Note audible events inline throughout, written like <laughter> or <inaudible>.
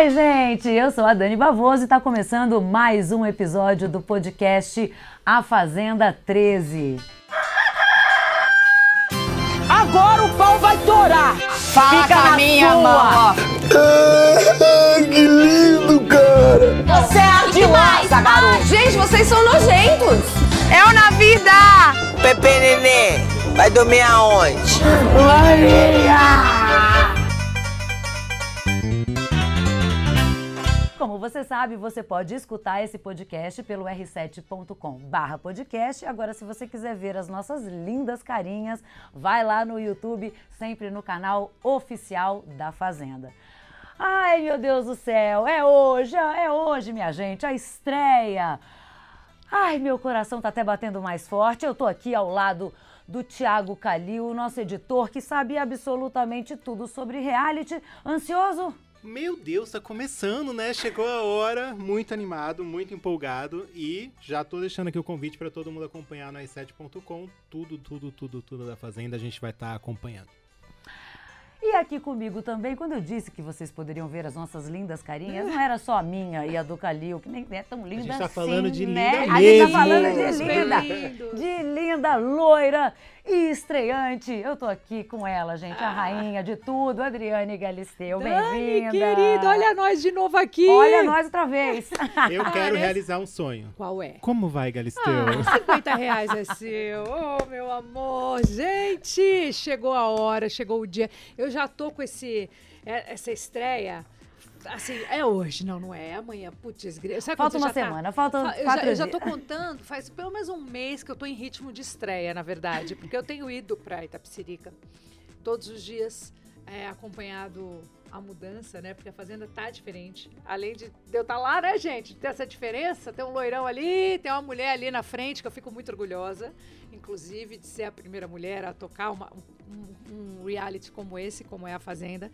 Oi, gente! Eu sou a Dani Bavoso e está começando mais um episódio do podcast A Fazenda 13. Agora o pau vai torar! Fala Fica com a na minha sua. mão. Ah, <laughs> que lindo, cara! Você é ardilosa, garoto! Gente, vocês são nojentos. É o na vida! Pepe Nenê, vai dormir aonde? Como você sabe, você pode escutar esse podcast pelo r7.com/barra podcast. Agora, se você quiser ver as nossas lindas carinhas, vai lá no YouTube, sempre no canal oficial da Fazenda. Ai, meu Deus do céu, é hoje, é hoje, minha gente, a estreia. Ai, meu coração tá até batendo mais forte. Eu tô aqui ao lado do Tiago Calil, nosso editor, que sabe absolutamente tudo sobre reality. Ansioso? Meu Deus, tá começando, né? Chegou a hora, muito animado, muito empolgado e já tô deixando aqui o convite para todo mundo acompanhar no i7.com. Tudo, tudo, tudo, tudo da Fazenda a gente vai estar acompanhando. E aqui comigo também, quando eu disse que vocês poderiam ver as nossas lindas carinhas, não era só a minha e a do Calil, que nem é tão linda gente tá assim, falando de né? linda A gente tá falando de Bem linda, lindos. de linda, loira e estreante. Eu tô aqui com ela, gente, a rainha de tudo, Adriane Galisteu. Bem-vinda. querida, olha nós de novo aqui. Olha nós outra vez. <laughs> Eu quero realizar um sonho. Qual é? Como vai, Galisteu? Ah, 50 reais é seu. Oh, meu amor. Gente, chegou a hora, chegou o dia. Eu já tô com esse, é- essa estreia. Assim, é hoje, não, não é. É amanhã. Putz, grilo. Falta uma tá- semana, faltam Fa- eu já, eu já tô contando, faz pelo menos um mês que eu tô em ritmo de estreia, na verdade. Porque eu tenho ido pra Itapsirica todos os dias, é, acompanhado a mudança, né? Porque a fazenda tá diferente. Além de eu estar lá, né, gente? Ter essa diferença, tem um loirão ali, tem uma mulher ali na frente, que eu fico muito orgulhosa, inclusive, de ser a primeira mulher a tocar uma- um, um reality como esse, como é a Fazenda.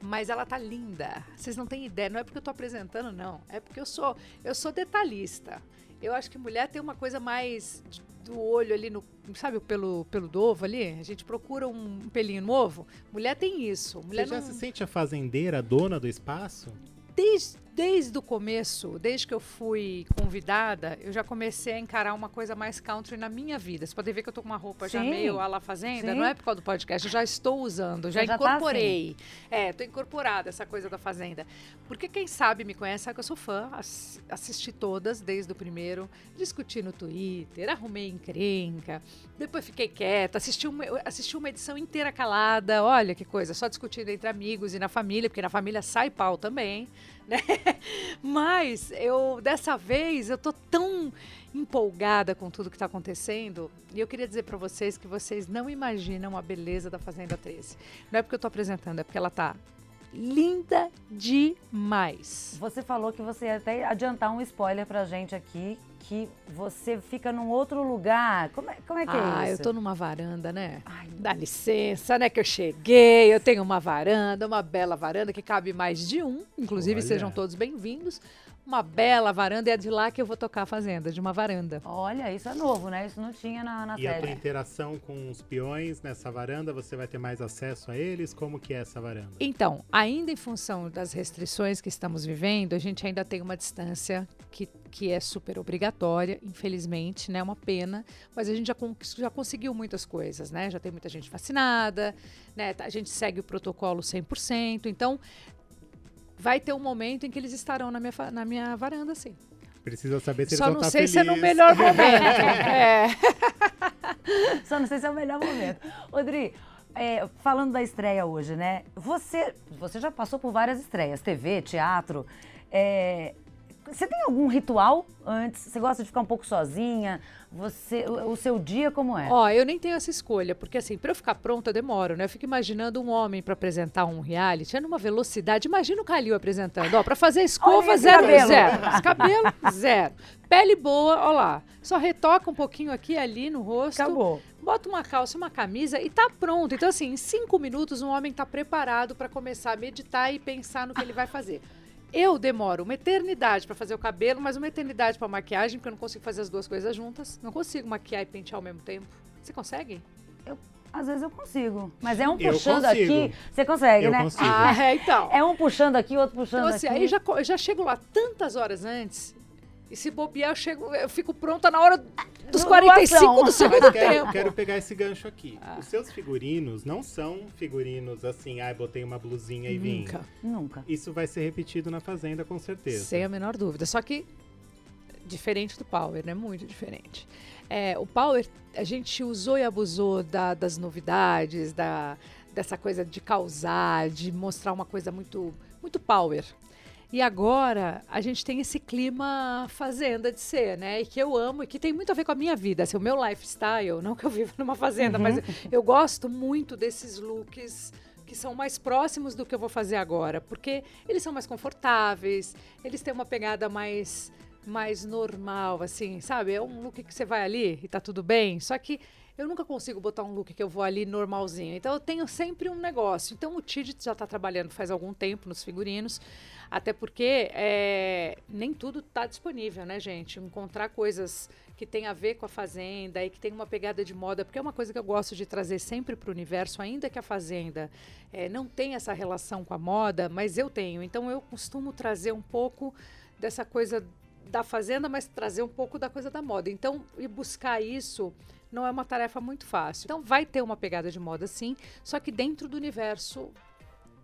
Mas ela tá linda. Vocês não têm ideia. Não é porque eu tô apresentando, não. É porque eu sou, eu sou detalhista. Eu acho que mulher tem uma coisa mais do olho ali no, sabe, pelo pelo do ovo ali. A gente procura um pelinho no ovo. Mulher tem isso. Você Mulher já não, se sente a fazendeira, a dona do espaço? desde, desde o começo, desde que eu fui convidada, eu já comecei a encarar uma coisa mais country na minha vida. Você pode ver que eu tô com uma roupa já Sim. meio à la fazenda, Sim. não é por causa do podcast, eu já estou usando, já já tá incorporei. É, tô incorporada essa coisa da fazenda. Porque quem sabe me conhece sabe que eu sou fã, ass- assisti todas desde o primeiro, discuti no Twitter, arrumei encrenca, depois fiquei quieta, assisti uma, assisti uma edição inteira calada, olha que coisa, só discutindo entre amigos e na família, porque na família sai pau também, né? <laughs> Mas eu, dessa vez, eu tô tão empolgada com tudo que está acontecendo. E eu queria dizer para vocês que vocês não imaginam a beleza da Fazenda 13. Não é porque eu tô apresentando, é porque ela tá linda demais. Você falou que você ia até adiantar um spoiler pra gente aqui, que você fica num outro lugar. Como é, como é que ah, é eu isso? tô numa varanda, né? Dá licença, né? Que eu cheguei, eu tenho uma varanda, uma bela varanda que cabe mais de um. Inclusive, Olha. sejam todos bem-vindos. Uma bela varanda, e é de lá que eu vou tocar a Fazenda, de uma varanda. Olha, isso é novo, né? Isso não tinha na, na E a tua série. interação com os peões nessa varanda, você vai ter mais acesso a eles? Como que é essa varanda? Então, ainda em função das restrições que estamos vivendo, a gente ainda tem uma distância que, é super obrigatória, infelizmente, né? Uma pena, mas a gente já, já conseguiu muitas coisas, né? Já tem muita gente vacinada, né? A gente segue o protocolo 100%, então vai ter um momento em que eles estarão na minha, na minha varanda, sim. Precisa saber se Só eles não vão sei estar se é no melhor <laughs> momento. é. <laughs> Só não sei se é o melhor momento. Odri, é, falando da estreia hoje, né? Você, você já passou por várias estreias, TV, teatro. é, você tem algum ritual antes? Você gosta de ficar um pouco sozinha? Você, o, o seu dia como é? Ó, eu nem tenho essa escolha, porque assim, pra eu ficar pronta, eu demoro, né? Eu fico imaginando um homem pra apresentar um reality, é numa velocidade. Imagina o Calil apresentando. Ó, pra fazer escova, zero, cabelo. zero. Cabelo, zero. Pele boa, ó lá. Só retoca um pouquinho aqui e ali no rosto. Acabou. Bota uma calça, uma camisa e tá pronto. Então, assim, em cinco minutos, um homem tá preparado pra começar a meditar e pensar no que ele vai fazer. Eu demoro uma eternidade pra fazer o cabelo, mas uma eternidade pra maquiagem, porque eu não consigo fazer as duas coisas juntas. Não consigo maquiar e pentear ao mesmo tempo. Você consegue? Às vezes eu consigo. Mas é um Eu puxando aqui. Você consegue, Eu né? consigo. Ah, é, então. É um puxando aqui, outro puxando Então, assim, aqui. aí já, eu já chego lá tantas horas antes. E se bobear, eu, chego, eu fico pronta na hora dos No- 45 doação. do segundo quero, tempo. quero pegar esse gancho aqui. Ah. Os seus figurinos não são figurinos assim, ai, botei uma blusinha e vim. Nunca. Nunca. Isso vai ser repetido na Fazenda, com certeza. Sem a menor dúvida. Só que diferente do Power, né? Muito diferente. É, o Power, a gente usou e abusou da- das novidades, da, dessa coisa de causar, de mostrar uma coisa muito, muito Power. E agora a gente tem esse clima fazenda de ser, né? E que eu amo e que tem muito a ver com a minha vida, assim, o meu lifestyle, não que eu vivo numa fazenda, mas eu gosto muito desses looks que são mais próximos do que eu vou fazer agora, porque eles são mais confortáveis, eles têm uma pegada mais mais normal, assim, sabe? É um look que você vai ali e tá tudo bem, só que eu nunca consigo botar um look que eu vou ali normalzinho. Então eu tenho sempre um negócio. Então o Tid já está trabalhando faz algum tempo nos figurinos, até porque é, nem tudo está disponível, né, gente? Encontrar coisas que tem a ver com a fazenda e que tem uma pegada de moda, porque é uma coisa que eu gosto de trazer sempre para o universo, ainda que a fazenda é, não tenha essa relação com a moda, mas eu tenho. Então eu costumo trazer um pouco dessa coisa da fazenda, mas trazer um pouco da coisa da moda. Então, ir buscar isso não é uma tarefa muito fácil. Então, vai ter uma pegada de moda, sim, só que dentro do universo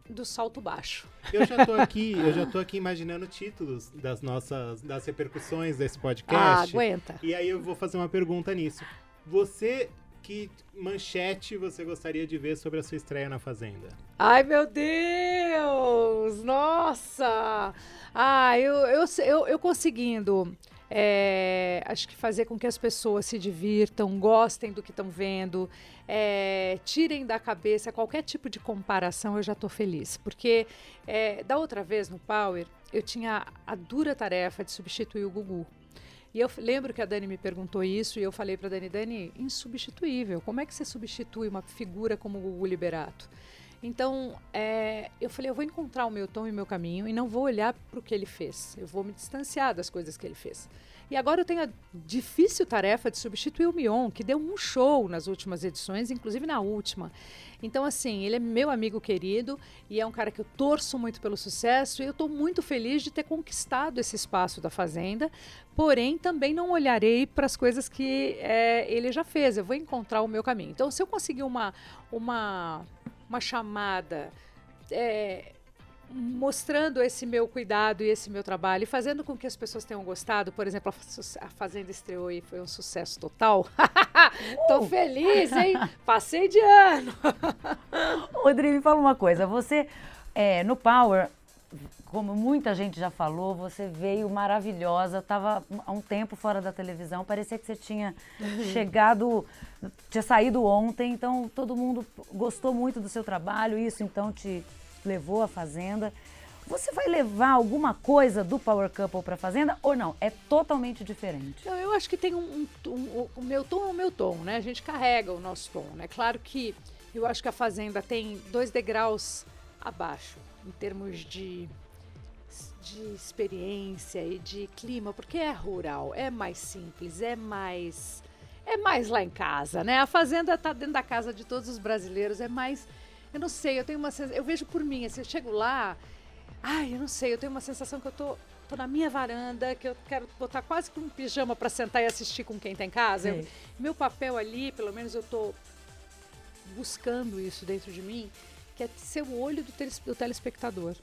do salto baixo. Eu já tô aqui, eu já tô aqui imaginando títulos das nossas das repercussões desse Ah, podcast. aguenta. e aí eu vou fazer uma pergunta nisso. Você que manchete você gostaria de ver sobre a sua estreia na Fazenda? Ai, meu Deus! Nossa! Ah, eu, eu, eu, eu conseguindo. é, acho que fazer com que as pessoas se divirtam, gostem do que estão vendo, é, tirem da cabeça qualquer tipo de comparação, eu já estou feliz. Porque é, da outra vez no Power, eu tinha a dura tarefa de substituir o Gugu. E eu lembro que a Dani me perguntou isso e eu falei para Dani, Dani, insubstituível. Como é que você substitui uma figura como o Gugu Liberato? Então, é, eu falei, eu vou encontrar o meu tom e o meu caminho e não vou olhar para o que ele fez. Eu vou me distanciar das coisas que ele fez. E agora eu tenho a difícil tarefa de substituir o Mion, que deu um show nas últimas edições, inclusive na última. Então, assim, ele é meu amigo querido e é um cara que eu torço muito pelo sucesso e eu estou muito feliz de ter conquistado esse espaço da Fazenda. Porém, também não olharei para as coisas que é, ele já fez. Eu vou encontrar o meu caminho. Então, se eu conseguir uma, uma, uma chamada é, mostrando esse meu cuidado e esse meu trabalho e fazendo com que as pessoas tenham gostado. Por exemplo, a Fa- a Fazenda estreou e foi um sucesso total. <laughs> Tô feliz, hein? <laughs> Passei de ano. <laughs> Rodrigo, me fala uma coisa. Você, é, no Power, como muita gente já falou, você veio maravilhosa. Estava há um tempo fora da televisão. Parecia que você tinha chegado, tinha saído ontem. Então, todo mundo gostou muito do seu trabalho. Isso, então, te levou à Fazenda. Você vai levar alguma coisa do Power Couple para Fazenda ou não? É totalmente diferente. Eu acho que tem um, um- um- o meu tom é o meu tom, né? A gente carrega o nosso tom, né? Claro que eu acho que a Fazenda tem dois degraus abaixo em termos de, de experiência e de clima, porque é rural, é mais simples, é mais é mais lá em casa, né? A Fazenda tá dentro da casa de todos os brasileiros, é mais eu não sei, eu tenho uma sensação, eu vejo por mim, assim, eu chego lá, ai, eu não sei, eu tenho uma sensação que eu tô tô na minha varanda, que eu quero botar quase que um pijama para sentar e assistir com quem tá em casa. Eu- meu papel ali, pelo menos eu tô buscando isso dentro de mim, que é ser o olho do, teles- do telespectador.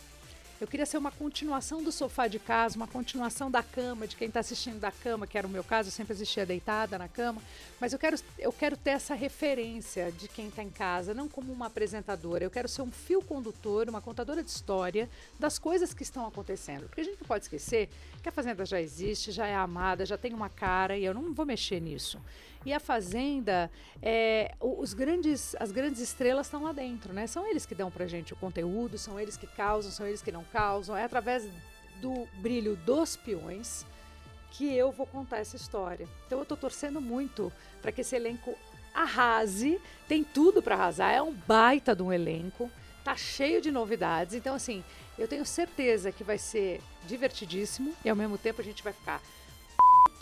Eu queria ser uma continuação do sofá de casa, uma continuação da cama, de quem está assistindo da cama, que era o meu caso, eu sempre assistia deitada na cama. Mas eu quero, eu quero ter essa referência de quem está em casa, não como uma apresentadora. Eu quero ser um fio condutor, uma contadora de história das coisas que estão acontecendo. Porque a gente não pode esquecer que a Fazenda já existe, já é amada, já tem uma cara e eu não vou mexer nisso. E a Fazenda, é, os grandes, as grandes estrelas estão lá dentro, né? São eles que dão pra gente o conteúdo, são eles que causam, são eles que não causam. É através do brilho dos peões que eu vou contar essa história. Então eu tô torcendo muito para que esse elenco arrase, tem tudo para arrasar, é um baita de um elenco, tá cheio de novidades. Então assim, eu tenho certeza que vai ser divertidíssimo e ao mesmo tempo a gente vai ficar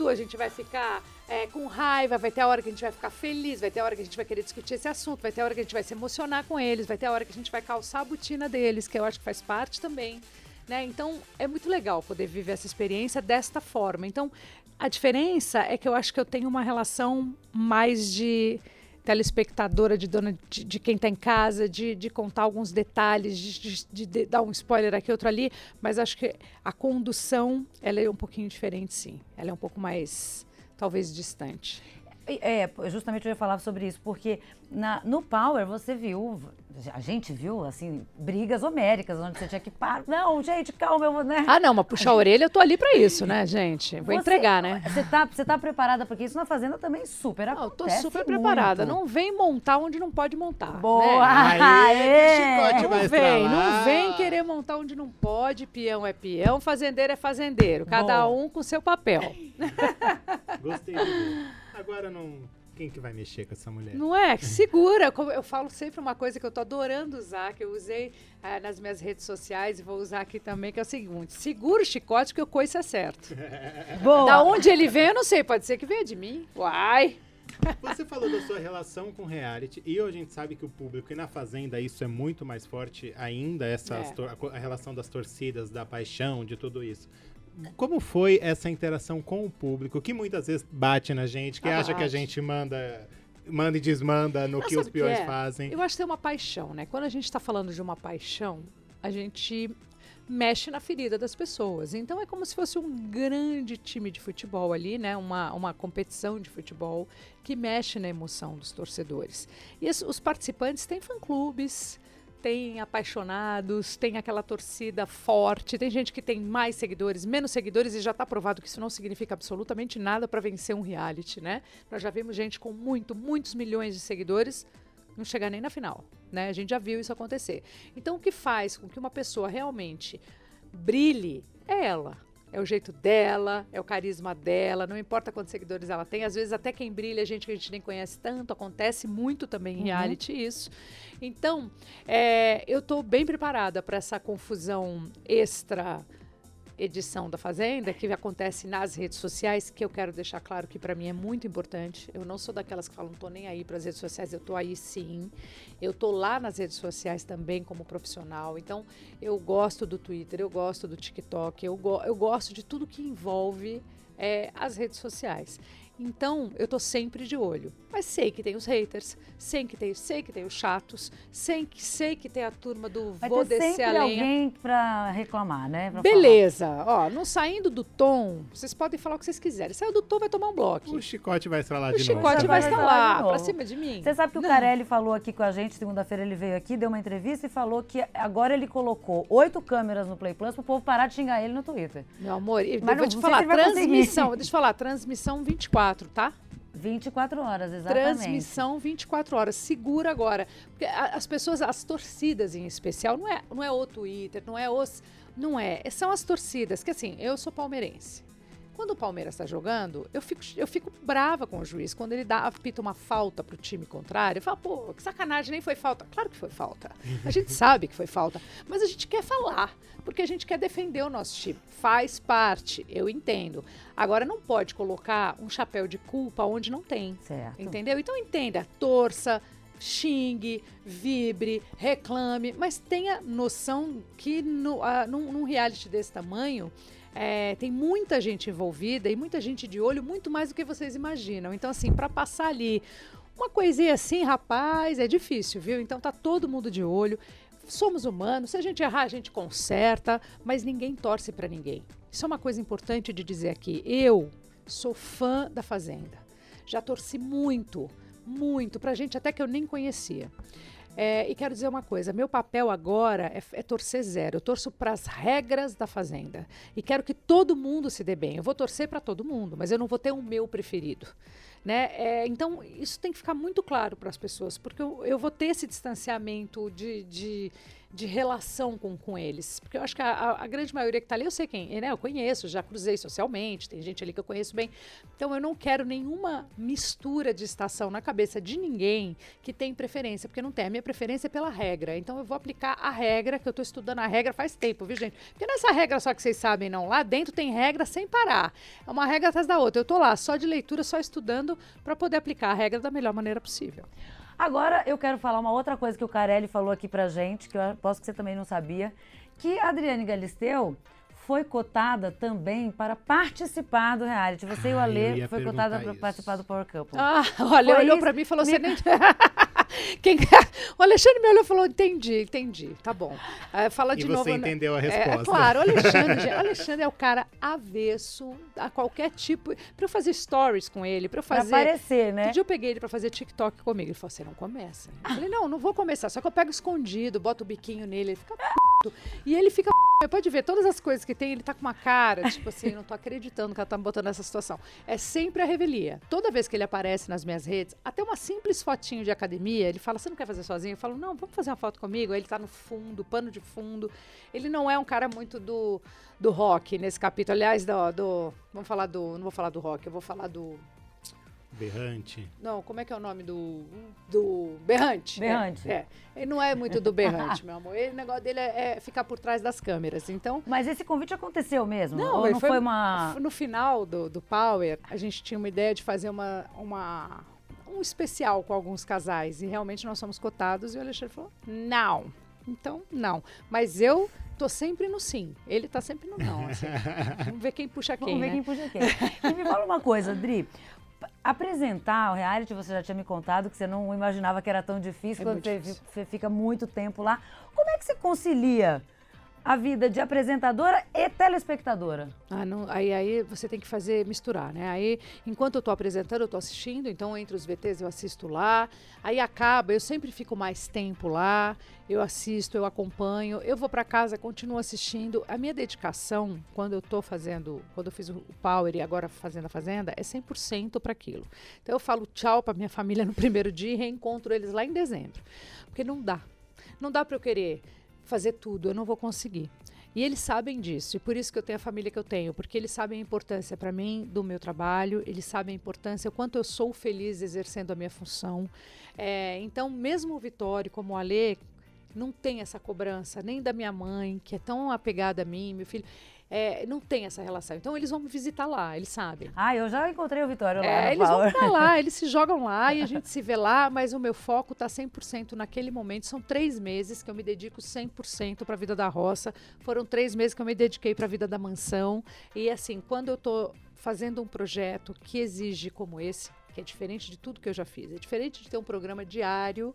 a gente vai ficar é, com raiva, vai ter a hora que a gente vai ficar feliz, vai ter a hora que a gente vai querer discutir esse assunto, vai ter a hora que a gente vai se emocionar com eles, vai ter a hora que a gente vai calçar a botina deles, que eu acho que faz parte também. Né? Então é muito legal poder viver essa experiência desta forma. Então a diferença é que eu acho que eu tenho uma relação mais de telespectadora, de dona de, de quem está em casa, de, de, contar alguns detalhes, de, de, dar um spoiler aqui, outro ali, mas acho que a condução ela é um pouquinho diferente, sim. Ela é um pouco mais, talvez, distante. É, justamente eu ia falar sobre isso, porque na, no Power você viu, a gente viu, assim, brigas homéricas, onde você tinha que parar. Não, gente, calma, eu vou, né? Ah, não, mas puxar a orelha eu tô ali pra isso, né, gente? Vou Você- entregar, né? Você tá, você tá preparada, porque isso na Fazenda também super Não, eu tô acontece super preparada. muito. Não vem montar onde não pode montar. Boa! né? Aí que o Aê! chicote vai Não vem, não vem querer montar onde não pode, peão é peão, fazendeiro é fazendeiro. Cada Boa. um com seu papel. <laughs> Gostei de ver. Agora não. Quem que vai mexer com essa mulher? Não é? <laughs> Segura. Como Eu falo sempre uma coisa que eu tô adorando usar, que eu usei ah, nas minhas redes sociais e vou usar aqui também, que é o seguinte: segura o chicote que o coice é certo. <laughs> Boa! Da onde ele vem, eu não sei. Pode ser que venha de mim. Uai! Você falou da sua relação com reality e a gente sabe que o público e na Fazenda isso é muito mais forte ainda, essa É. a, relação das torcidas, da paixão, de tudo isso. Como foi essa interação com o público, que muitas vezes bate na gente, que Ah, acha que a bate. gente manda, manda e desmanda no Mas que os o que é? fazem? Eu acho que tem uma paixão, né? Quando a gente está falando de uma paixão, a gente mexe na ferida das pessoas. Então é como se fosse um grande time de futebol ali, né? Uma, uma competição de futebol que mexe na emoção dos torcedores. E os participantes têm fã-clubes, tem apaixonados, tem aquela torcida forte, tem gente que tem mais seguidores, menos seguidores, e já está provado que isso não significa absolutamente nada para vencer um reality, né? Nós já vimos gente com muito, muitos milhões de seguidores não chegar nem na final, né? A gente já viu isso acontecer. Então, o que faz com que uma pessoa realmente brilhe é ela. É o jeito dela, é o carisma dela, não importa quantos seguidores ela tem. Às vezes, até quem brilha gente que a gente nem conhece tanto. Acontece muito também em reality isso. Então, é, eu estou bem preparada para essa confusão extra edição da Fazenda, que acontece nas redes sociais, que eu quero deixar claro que para mim é muito importante. Eu não sou daquelas que falam, não tô nem aí para as redes sociais, eu tô aí sim. Eu tô lá nas redes sociais também como profissional. Então, eu gosto do Twitter, eu gosto do TikTok, eu, go eu gosto de tudo que envolve é, as redes sociais. Então, eu tô sempre de olho. Mas sei que tem os haters, sei que tem, sei que tem os chatos, sei que, sei que tem a turma do Vai vou ter descer sempre a lenha. alguém pra reclamar, né? Pra Beleza, ó, não saindo do tom, vocês podem falar o que vocês quiserem. Saiu do tom, vai tomar um bloco. O chicote vai estralar O de novo. chicote Você vai vai estar falar novo. pra cima de mim. Você sabe que o Carelli falou aqui com a gente, segunda-feira ele veio aqui, deu uma entrevista e falou que agora ele colocou oito câmeras no Play Plus pro povo parar de xingar ele no Twitter. Meu amor, Mas vou não te falar, transmissão, deixa eu falar, transmissão 24, tá? 24 horas, exatamente. Transmissão 24 horas. Segura agora. Porque as pessoas, as torcidas em especial, não é, não é o Twitter, não é os. Não é. São as torcidas. Que assim, eu sou palmeirense. Quando o Palmeiras está jogando, eu fico, eu fico brava com o juiz. Quando ele dá, apita uma falta pro time contrário, eu falo, pô, que sacanagem, nem foi falta. Claro que foi falta. A gente <laughs> sabe que foi falta. Mas a gente quer falar, porque a gente quer defender o nosso time. Faz parte, eu entendo. Agora, não pode colocar um chapéu de culpa onde não tem. Certo. Entendeu? Então entenda, torça, xingue, vibre, reclame, mas tenha noção que no, ah, num, num reality desse tamanho. É, tem muita gente envolvida e muita gente de olho, muito mais do que vocês imaginam. Então, assim, para passar ali uma coisinha assim, rapaz, é difícil, viu? Então tá todo mundo de olho. Somos humanos, se a gente errar, a gente conserta, mas ninguém torce para ninguém. Isso é uma coisa importante de dizer aqui. Eu sou fã da Fazenda. Já torci muito, muito, pra gente até que eu nem conhecia. É, e quero dizer uma coisa: meu papel agora é, é torcer zero. Eu torço para as regras da Fazenda. E quero que todo mundo se dê bem. Eu vou torcer para todo mundo, mas eu não vou ter o meu preferido. Né? É, então, isso tem que ficar muito claro para as pessoas, porque eu, eu vou ter esse distanciamento de, de, de relação com, com eles. Porque eu acho que a, a- grande maioria que tá ali, eu sei quem, né? Eu conheço, já cruzei socialmente, tem gente ali que eu conheço bem. Então eu não quero nenhuma mistura de estação na cabeça de ninguém que tem preferência, porque não tem. A minha preferência é pela regra. Então eu vou aplicar a regra, que eu tô estudando a regra faz tempo, viu, gente? Porque não é regra só que vocês sabem, não. Lá dentro tem regra sem parar. É uma regra atrás da outra. Eu tô lá, só de leitura, só estudando para poder aplicar a regra da melhor maneira possível. Agora eu quero falar uma outra coisa que o Carelli falou aqui pra gente, que eu aposto que você também não sabia, que a Adriane Galisteu foi cotada também para participar do reality. Você e o Ah, ia foi cotada para participar do Power Couple. Ah, olhou pra mim e falou, Me- você nem... <laughs> Quem... O Alexandre me olhou e falou, entendi, entendi, tá bom. Ah, fala E de você novo. né? entendeu a É, resposta. É, claro, o Alexandre, <laughs> o Alexandre é o cara avesso a qualquer tipo. Pra eu fazer stories com ele, pra eu Pra fazer. aparecer, né? Um dia eu peguei ele pra fazer TikTok comigo. Ele falou: você não começa. Eu falei: não, não vou começar. Só que eu pego escondido, boto o biquinho nele, ele fica. E ele fica. Pode ver, todas as coisas que tem, ele tá com uma cara, tipo assim, não tô acreditando que ela tá me botando nessa situação. É sempre a revelia. Toda vez que ele aparece nas minhas redes, até uma simples fotinho de academia, ele fala: você não quer fazer sozinho? Eu falo: não, vamos fazer uma foto comigo. Aí ele tá no fundo, pano de fundo. Ele não é um cara muito do, do rock nesse capítulo. Aliás, do, do. Vamos falar do. Não vou falar do rock, eu vou falar do. Berrante. Não, como é que é o nome do. Do. Berrante. Berrante. É, é. Ele não é muito do berrante, <laughs> meu amor. Ele, o negócio dele é, é ficar por trás das câmeras. Então. Mas esse convite aconteceu mesmo? Não, Ou não foi- foi, uma. No final do, do Power, a gente tinha uma ideia de fazer uma, uma, um especial com alguns casais. E realmente nós fomos cotados e o Alexandre falou: não. Então, não. Mas eu tô sempre no sim. Ele tá sempre no não. assim. <laughs> Vamos ver quem puxa quem. Vamos ver né? quem puxa quem. E me fala uma coisa, Dri. Apresentar o reality, você já tinha me contado que você não imaginava que era tão difícil É quando você, difícil. você fica muito tempo lá. Como é que você concilia a vida de apresentadora e telespectadora? Ah, não, aí, aí você tem que fazer, misturar, né? Aí, enquanto eu tô apresentando, eu tô assistindo, então entre os VTs eu assisto lá. Aí acaba, eu sempre fico mais tempo lá, eu assisto, eu acompanho, eu vou para casa, continuo assistindo. A minha dedicação, quando eu tô fazendo, quando eu fiz o Power e agora fazendo a Fazenda, é 100% para aquilo. Então eu falo tchau para minha família no primeiro dia e reencontro eles lá em dezembro. Porque não dá. Não dá para eu querer fazer tudo, eu não vou conseguir. E eles sabem disso, e por isso que eu tenho a família que eu tenho, porque eles sabem a importância para mim do meu trabalho, eles sabem a importância, o quanto eu sou feliz exercendo a minha função. É, então, mesmo o Vitório, como o Alê, não tem essa cobrança, nem da minha mãe, que é tão apegada a mim, meu filho, é, não tem essa relação. Então, eles vão me visitar lá, eles sabem. Ah, eu já encontrei o Vitório lá É, eles vão Power. pra lá, <laughs> eles se jogam lá e a gente se vê lá, mas o meu foco tá 100% naquele momento. São três meses que eu me dedico 100% para a vida da roça. Foram três meses que eu me dediquei para a vida da mansão. E assim, quando eu tô fazendo um projeto que exige como esse, que é diferente de tudo que eu já fiz, é diferente de ter um programa diário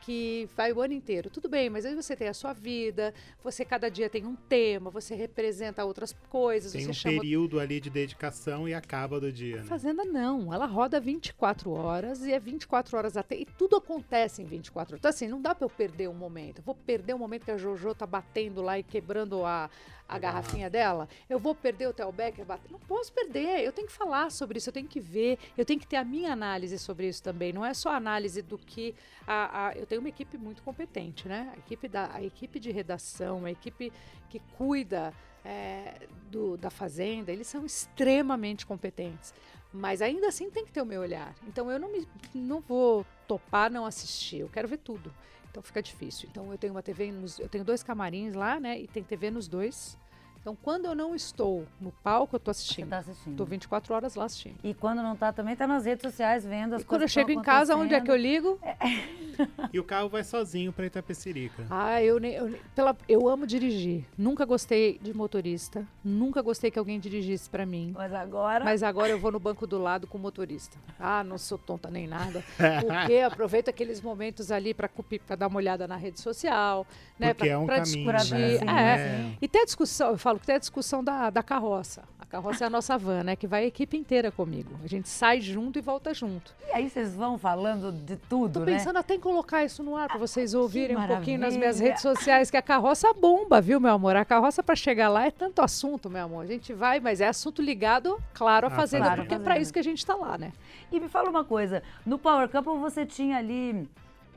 que vai o ano inteiro. Tudo bem, mas aí você tem a sua vida, você cada dia tem um tema, você representa outras coisas, Tem um chama período ali de dedicação e acaba do dia, né? Fazenda não, ela roda 24 horas e é 24 horas até. E tudo acontece em 24 horas. Então, assim, não dá pra eu perder um momento. Eu vou perder o momento que a Jojo tá batendo lá e quebrando a, a garrafinha dela. Eu vou perder o Theo Becker batendo. Não posso perder. Eu tenho que falar sobre isso, eu tenho que ver, eu tenho que ter a minha análise sobre isso também. Não é só a análise do que. A, a- eu tenho uma equipe muito competente, né? A equipe, da, a equipe de redação, a equipe que cuida é, do- da fazenda, eles são extremamente competentes. Mas ainda assim tem que ter o meu olhar. Então eu não, me, não vou topar não assistir, eu quero ver tudo. Então fica difícil. Então eu tenho uma TV, nos, eu tenho dois camarins lá, né? E tem TV nos dois. Então quando eu não estou no palco, eu tô Você assistindo. tá assistindo. Tô 24 horas lá assistindo. E quando não tá, também tá nas redes sociais vendo as E quando eu coisas chego em casa, onde é que eu ligo? <laughs> E o carro vai sozinho pra Itapecerica. Ah, eu, nem- eu, nem- pela, eu amo dirigir. Nunca gostei de motorista. Nunca gostei que alguém dirigisse pra mim. Mas agora... Mas agora eu vou no banco do lado com o motorista. Ah, não sou tonta nem nada. <laughs> Porque aproveito aqueles momentos ali para dar uma olhada na rede social, né? Porque pra- é um pra caminho, discutir. né? Sim, Não É. é- E tem a discussão, eu falo que tem a discussão da, da carroça. A carroça é a nossa van, né? Que vai a equipe inteira comigo. A gente sai junto e volta junto. E aí vocês vão falando de tudo, Tô né? pensando até em colocar isso no ar para vocês ouvirem um pouquinho nas minhas redes sociais, que a carroça bomba, viu, meu amor? A carroça para chegar lá é tanto assunto, meu amor. A gente vai, mas é assunto ligado, claro, à Ah, fazenda, claro, porque é para isso que a gente tá lá, né? E me fala uma coisa, no Power Couple você tinha ali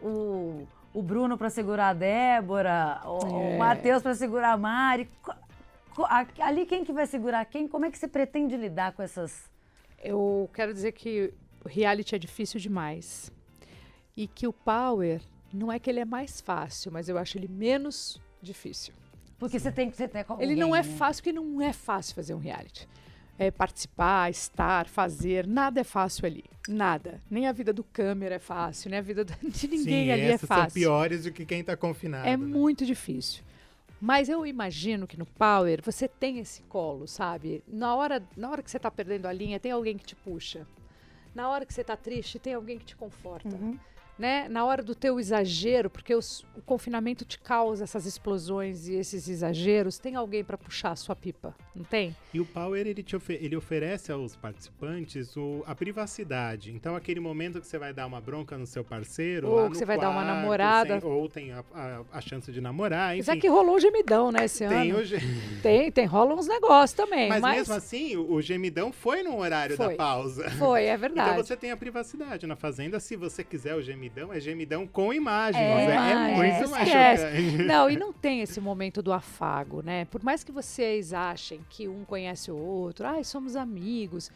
o, o Bruno pra segurar a Débora, o, o É. Matheus pra segurar a Mari. Ali quem que vai segurar quem? Como é que você pretende lidar com essas... Eu quero dizer que o reality é difícil demais. E que o Power, não é que ele é mais fácil, mas eu acho ele menos difícil. Porque você tem que você tem Ele não é né? fácil, porque não é fácil fazer um reality. É participar, estar, fazer, nada é fácil ali. Nada. Nem a vida do câmera é fácil, nem a vida <laughs> de ninguém Sim, ali é essas são fácil. piores do que quem tá confinado. É né? muito difícil. Mas eu imagino que no Power você tem esse colo, sabe? Na hora, na hora que você tá perdendo a linha, tem alguém que te puxa. Na hora que você tá triste, tem alguém que te conforta. Né? Na hora do teu exagero, porque os- o confinamento te causa essas explosões e esses exageros, tem alguém para puxar a sua pipa, não tem? E o Power, ele, te ofe- ele oferece aos participantes o- a privacidade. Então, aquele momento que você vai dar uma bronca no seu parceiro. Ou que você vai dar uma quarto, namorada. sem- ou tem a, a- a chance de namorar, enfim. Apesar que rolou um gemidão, né, esse tem ano. o ge- <laughs> Tem, tem, rola uns negócios também. Mas, Mas, mesmo assim, o, o gemidão foi no horário da Foi. pausa. foi, é <laughs> Então verdade. você tem a privacidade na fazenda. Se você quiser o gemidão, é gemidão com imagens. É, É, é muito mais chocante. Não, e <laughs> não tem esse momento do afago, né? Por mais que vocês achem que um conhece o outro, ai, somos amigos.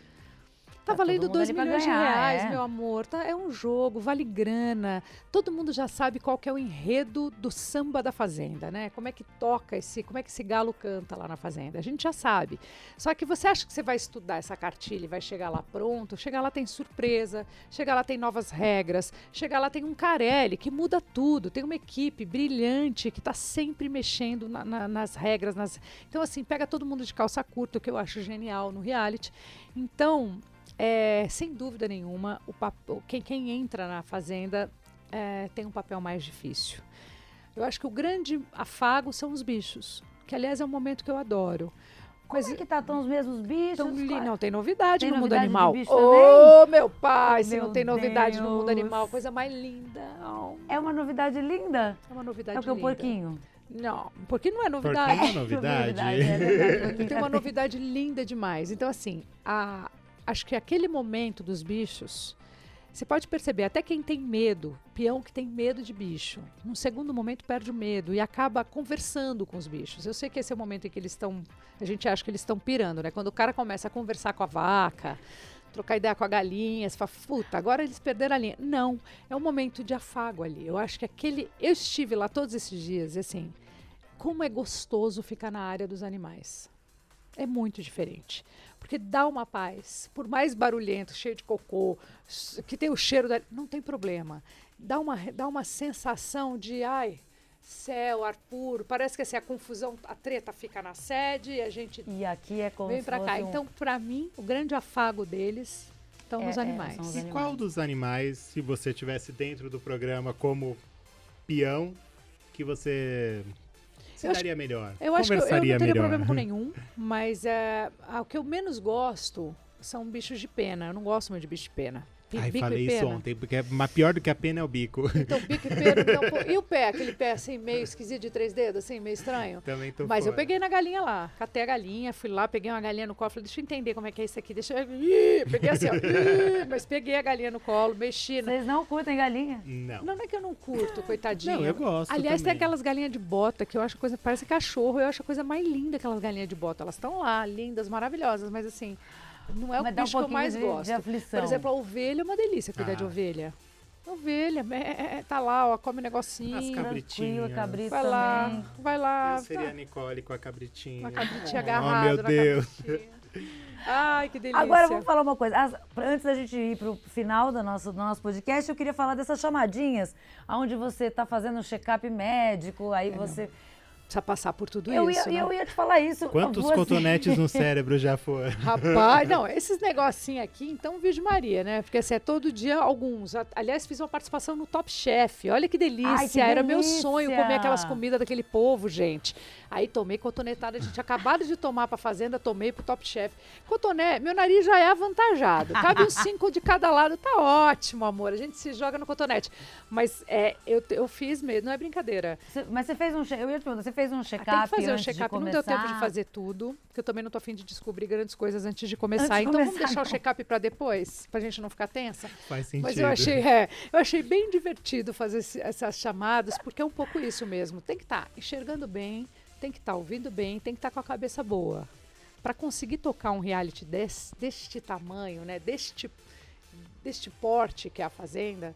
Tá, Tá valendo todo mundo 2 ali pra milhões ganhar, de reais, é. meu amor. Tá, é um jogo, vale grana. Todo mundo já sabe qual que é o enredo do samba da fazenda, né? Como é que toca esse, como é que esse galo canta lá na fazenda. A gente já sabe. Só que você acha que você vai estudar essa cartilha e vai chegar lá pronto? Chegar lá tem surpresa, chegar lá tem novas regras, chegar lá tem um Carelli que muda tudo, tem uma equipe brilhante que está sempre mexendo na- na- nas regras. Nas... Então, assim, pega todo mundo de calça curta, o que eu acho genial no reality. Então, é, sem dúvida nenhuma, o pap- quem, quem entra na Fazenda é, tem um papel mais difícil. Eu acho que o grande afago são os bichos, que aliás é um momento que eu adoro. Como é que tá? Estão os mesmos bichos? Li- Qual- não, tem novidade Tem no mundo novidade animal. Ô, meu pai, se Meu não tem novidade no mundo Deus. animal, coisa mais linda. É uma novidade linda. é uma novidade É o que o linda. porquinho. Não, porque não é Porquinho novidade. é novidade. é verdade, <laughs> porquinho tem uma novidade linda demais. Então, assim, a- acho que aquele momento dos bichos, você pode perceber, até quem tem medo, peão que tem medo de bicho, num segundo momento perde o medo e acaba conversando com os bichos. Eu sei que esse é o momento em que eles estão, a gente acha que eles estão pirando, né? Quando o cara começa a conversar com a vaca, trocar ideia com a galinha, você fala, puta, agora eles perderam a linha. Não, é um momento de afago ali. Eu acho que aquele. Eu estive lá todos esses dias e assim, como é gostoso ficar na área dos animais. É muito diferente. Porque dá uma paz. Por mais barulhento, cheio de cocô, que tem o cheiro da. Não tem problema. Dá uma, dá uma sensação de, ai, céu, ar puro. Parece que assim, a confusão, a treta fica na sede e a gente E aqui é como vem pra cá. um- Então, pra mim, o grande afago deles estão É, nos é, animais. são os E animais. qual dos animais, se você estivesse dentro do programa como peão, que você se Eu acho- daria melhor? Eu acho que eu, eu não teria melhor. problema com <laughs> nenhum, mas é, o que eu menos gosto são bichos de pena. Eu não gosto muito de bicho de pena. Ai, bico falei e isso ontem, porque é pior do que a pena é o bico. Então, bico e pena. <laughs> Então, pô, e o pé? Aquele pé assim, meio esquisito de três dedos, assim, meio estranho? Também tô Mas eu fora. peguei na galinha lá, catei a galinha, fui lá, peguei uma galinha no colo, falei, deixa eu entender como é que é isso aqui, deixa eu... Ih, peguei assim, ó, <laughs> Ih, mas peguei a galinha no colo, mexi. Na... Vocês não curtem galinha? Não. Não, não é que eu não curto, coitadinha. Não, eu gosto Aliás, tem também. aquelas galinhas de bota que eu acho coisa, parece cachorro, eu acho a coisa mais linda aquelas galinhas de bota. Elas estão lá, lindas, maravilhosas, mas assim, não é o Mas dá um bicho que eu mais de- gosto. de aflição. Por exemplo, a ovelha é uma delícia cuidar de Ah. ovelha. Ovelha, é, é, tá lá, ó, come um negocinho. As cabritinhas. cabrito Vai lá, também. vai lá. Eu seria a tá. Nicole com a cabritinha. Uma cabritinha Oh, agarrada meu na Deus. cabritinha. Ai, que delícia. Agora vamos falar uma coisa. As- antes da gente ir pro final do nosso, do nosso podcast, eu queria falar dessas chamadinhas, onde você tá fazendo um check-up médico, aí você. Precisa passar por tudo Eu, isso, ia, né? eu ia te falar isso. Quantos você- cotonetes no <laughs> cérebro já foram? Rapaz, não, <laughs> esses negocinhos aqui, então, Virgem Maria, né? Porque assim, é todo dia alguns. Aliás, fiz uma participação no Top Chef. Olha que delícia. Ai, que Era meu delícia. sonho comer aquelas comidas daquele povo, gente. Aí tomei cotonetada, a gente acabado de tomar pra fazenda, tomei pro Top Chef. Cotoné, meu nariz já é avantajado. Cabe uns cinco de cada lado, tá ótimo, amor. A gente se joga no cotonete. Mas é, eu, eu fiz mesmo, não é brincadeira. Você- mas você fez um. Eu ia te perguntar, você fez um Ah, check-up Tem que fazer um check-up. Não deu tempo de fazer tudo, porque eu também não tô afim de descobrir grandes coisas antes de começar. Antes de então vamos começar, deixar o não. check-up para depois, pra gente não ficar tensa. Faz sentido. Mas eu achei, é, eu achei bem divertido fazer esse- essas chamadas, porque é um pouco isso mesmo. Tem que estar enxergando bem, tem que estar ouvindo bem, tem que estar com a cabeça boa. Para conseguir tocar um reality des- deste tamanho, né, deste, deste porte que é a Fazenda,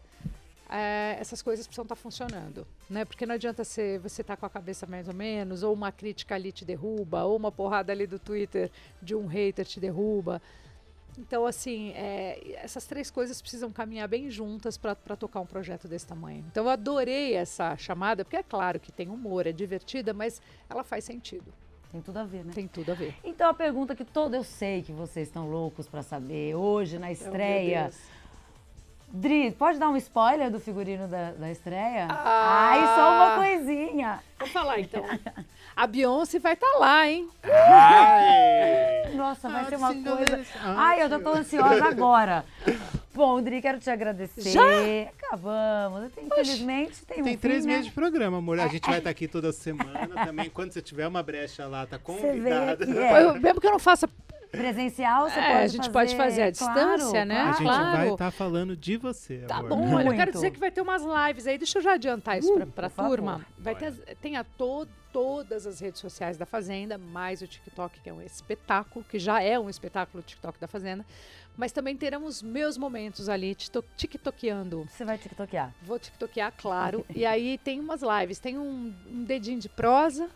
é, essas coisas precisam estar funcionando. Né? Porque não adianta ser, você estar com a cabeça mais ou menos, ou uma crítica ali te derruba, ou uma porrada ali do Twitter de um hater te derruba. Então, assim, é, essas três coisas precisam caminhar bem juntas para tocar um projeto desse tamanho. Então, eu adorei essa chamada, porque é claro que tem humor, é divertida, mas ela faz sentido. Tem tudo a ver, né? Tem tudo a ver. Então a pergunta que todo eu sei que vocês estão loucos pra saber hoje na estreia. Dri, pode dar um spoiler do figurino da, da estreia? Ah! Ai, só uma coisinha. Vou falar então. A Beyoncé vai estar lá, hein? Ai. Nossa, vai Ah, ser uma coisa. Ah, Ai, eu já tô ansiosa agora. Bom, Dri, quero te agradecer. Já? Acabamos. Infelizmente tem um Tem três fim, né? meses de programa, amor. A gente vai estar aqui toda semana também. Quando você tiver uma brecha lá, tá convidada. que é. Eu- mesmo que eu não faça. Presencial, você É, pode a gente pode fazer à claro, distância, né? A claro. gente claro. vai estar falando de você, Tá amor. bom, olha, eu quero dizer que vai ter umas lives aí. Deixa eu já adiantar isso Uh, por favor. turma. Vai ter, tem a to- todas as redes sociais da Fazenda, mais o TikTok, que é um espetáculo, que já é um espetáculo o TikTok da Fazenda. Mas também teremos meus momentos ali, tiktokeando. Você vai tiktokear. Vou tiktokear, claro. <laughs> e aí tem umas lives. Tem um, um dedinho de prosa,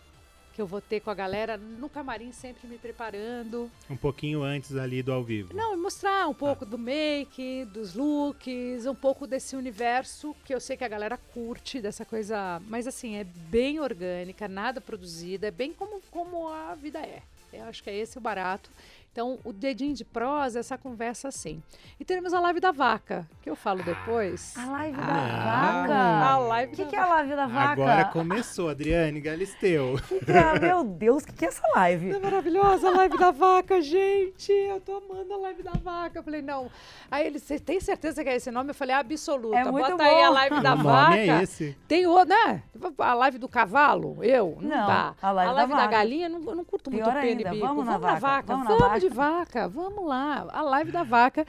que eu vou ter com a galera no camarim, sempre me preparando. Um pouquinho antes ali do ao vivo. Não, mostrar um pouco do make, dos looks, um pouco desse universo que eu sei que a galera curte, dessa coisa. Mas assim, é bem orgânica, nada produzida, é bem como, como a vida é. Eu acho que é esse o barato. Então, o dedinho de prosa, essa conversa assim. E teremos a live da vaca, que eu falo depois. A live da Ah. vaca. A live O que, da que é a live da vaca? Agora começou, Adriane Galisteu. <laughs> Que que é? Meu Deus, o que, que é essa live? É maravilhosa a live da vaca, gente. Eu tô amando a live da vaca. Eu falei, não. Aí ele, você tem certeza que é esse nome? Eu falei, absoluta. É muito Bota aí a bom. live da o nome vaca. é esse. Tem o, né? A live do cavalo, eu? Não, Não, dá. a live da da, vaca. galinha, não, eu não curto muito Pior e ainda, bico. vamos na na vaca, vaca. vamos Vamos, na de vaca, vamos lá. A live da vaca.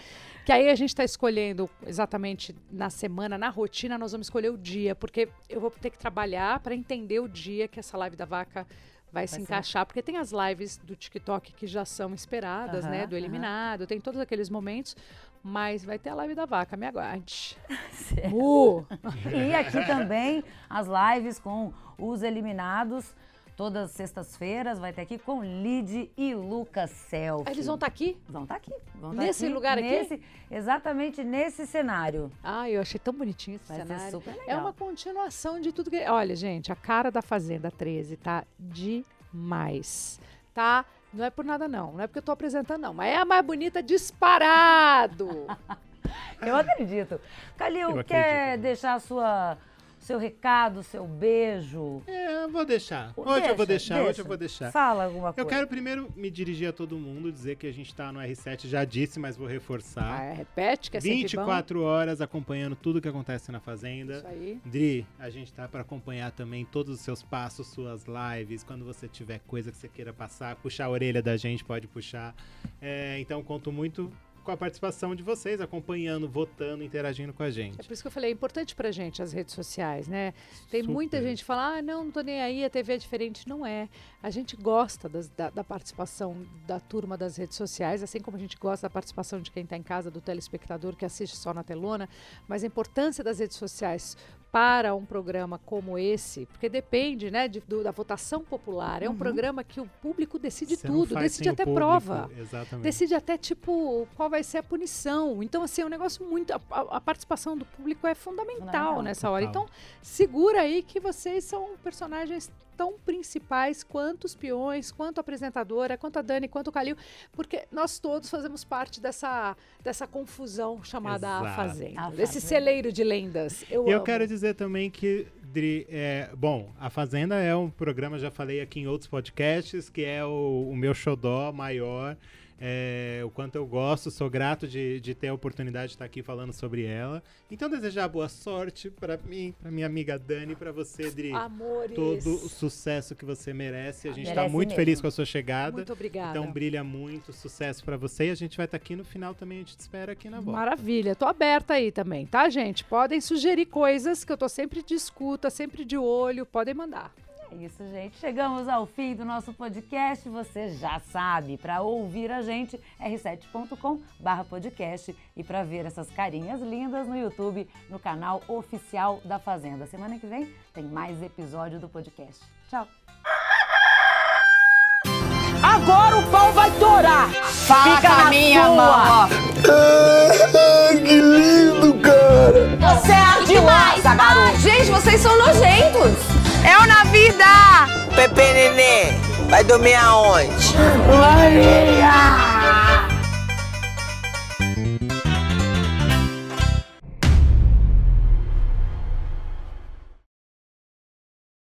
Que aí a gente está escolhendo exatamente na semana, na rotina, nós vamos escolher o dia, porque eu vou ter que trabalhar para entender o dia que essa live da vaca vai, se ser. encaixar, porque tem as lives do TikTok que já são esperadas, né? Do eliminado, tem todos aqueles momentos, mas vai ter a live da vaca, me aguarde. <laughs> Mu! E aqui também as lives com os eliminados. Todas as sextas-feiras vai ter aqui com Lid e Lucas Selfie. Eles vão estar aqui? Vão estar aqui. vão tá Nesse lugar aqui? nesse, Exatamente nesse cenário. Ah, eu achei tão bonitinho esse Vai ser cenário. super legal. É uma continuação de tudo que. Olha, gente, a cara da Fazenda 13 tá demais. Tá? Não é por nada, não. Não é porque eu tô apresentando, não. Mas é a mais bonita disparado. <laughs> Eu acredito. Calil, Eu quer acredito. deixar a sua, seu recado, seu beijo? É, eu vou deixar. Hoje Deixa, eu vou deixar, hoje deixa. eu vou deixar. Fala alguma Eu coisa. quero primeiro me dirigir a todo mundo, dizer que a gente tá no R7, já disse, mas vou reforçar. Ah, repete, que é sempre 24 horas acompanhando tudo que acontece na bom. Fazenda. Isso aí. Dri, a gente tá para acompanhar também todos os seus passos, suas lives. Quando você tiver coisa que você queira passar, puxar a orelha da gente, pode puxar. É, então, conto muito com a participação de vocês, acompanhando, votando, interagindo com a É gente. por isso que eu falei, é importante pra gente as redes sociais, né? Tem Super. muita gente que fala, ah, não, não tô nem aí, a TV é diferente. Não é. A gente gosta das- da, da participação da turma das redes sociais, assim como a gente gosta da participação de quem está em casa, do telespectador que assiste só na telona, mas a importância das redes sociais para um programa como esse, porque depende, né, de- do- da votação popular. É um programa que o público decide Você tudo, decide até prova Exatamente. decide até, tipo, qual vai ser a punição. Então, assim, é um negócio muito. A, a- participação do público é fundamental, nessa hora. Total. Então, segura aí que vocês são personagens tão principais quanto os peões, quanto a apresentadora, quanto a Dani, quanto o Calil, porque nós todos fazemos parte dessa, dessa confusão chamada A. Fazenda. A desse Fazenda. celeiro de lendas. Eu E eu amo. quero dizer também que, Dri, é, bom, a Fazenda é um programa, já falei aqui em outros podcasts, que é o, o meu xodó maior. É, o quanto eu gosto, sou grato de, de ter a oportunidade de estar aqui falando sobre ela. Então, desejar boa sorte para mim, para minha amiga Dani, para você, Dri. Amores. Todo o sucesso que você merece. A gente está muito mesmo. feliz com a sua chegada. Muito obrigada. Então, brilha muito, sucesso para você. E a gente vai estar aqui no final também, a gente te espera aqui na volta. Maravilha, tô aberta aí também, tá, gente? Podem sugerir coisas que eu tô sempre de escuta, sempre de olho, podem mandar. É isso, gente. Chegamos ao fim do nosso podcast. Você já sabe, para ouvir a gente, r7.com/podcast e para ver essas carinhas lindas no YouTube, no canal oficial da Fazenda. Semana que vem tem mais episódio do podcast. Tchau. Agora o pau vai torar. Fala Fica na minha sua. mão. Ah, <laughs> que lindo, cara! Você é ardilosa, garoto. Gente, vocês são nojentos. É Eu na vida! Pepe Nenê, vai dormir aonde? Maria!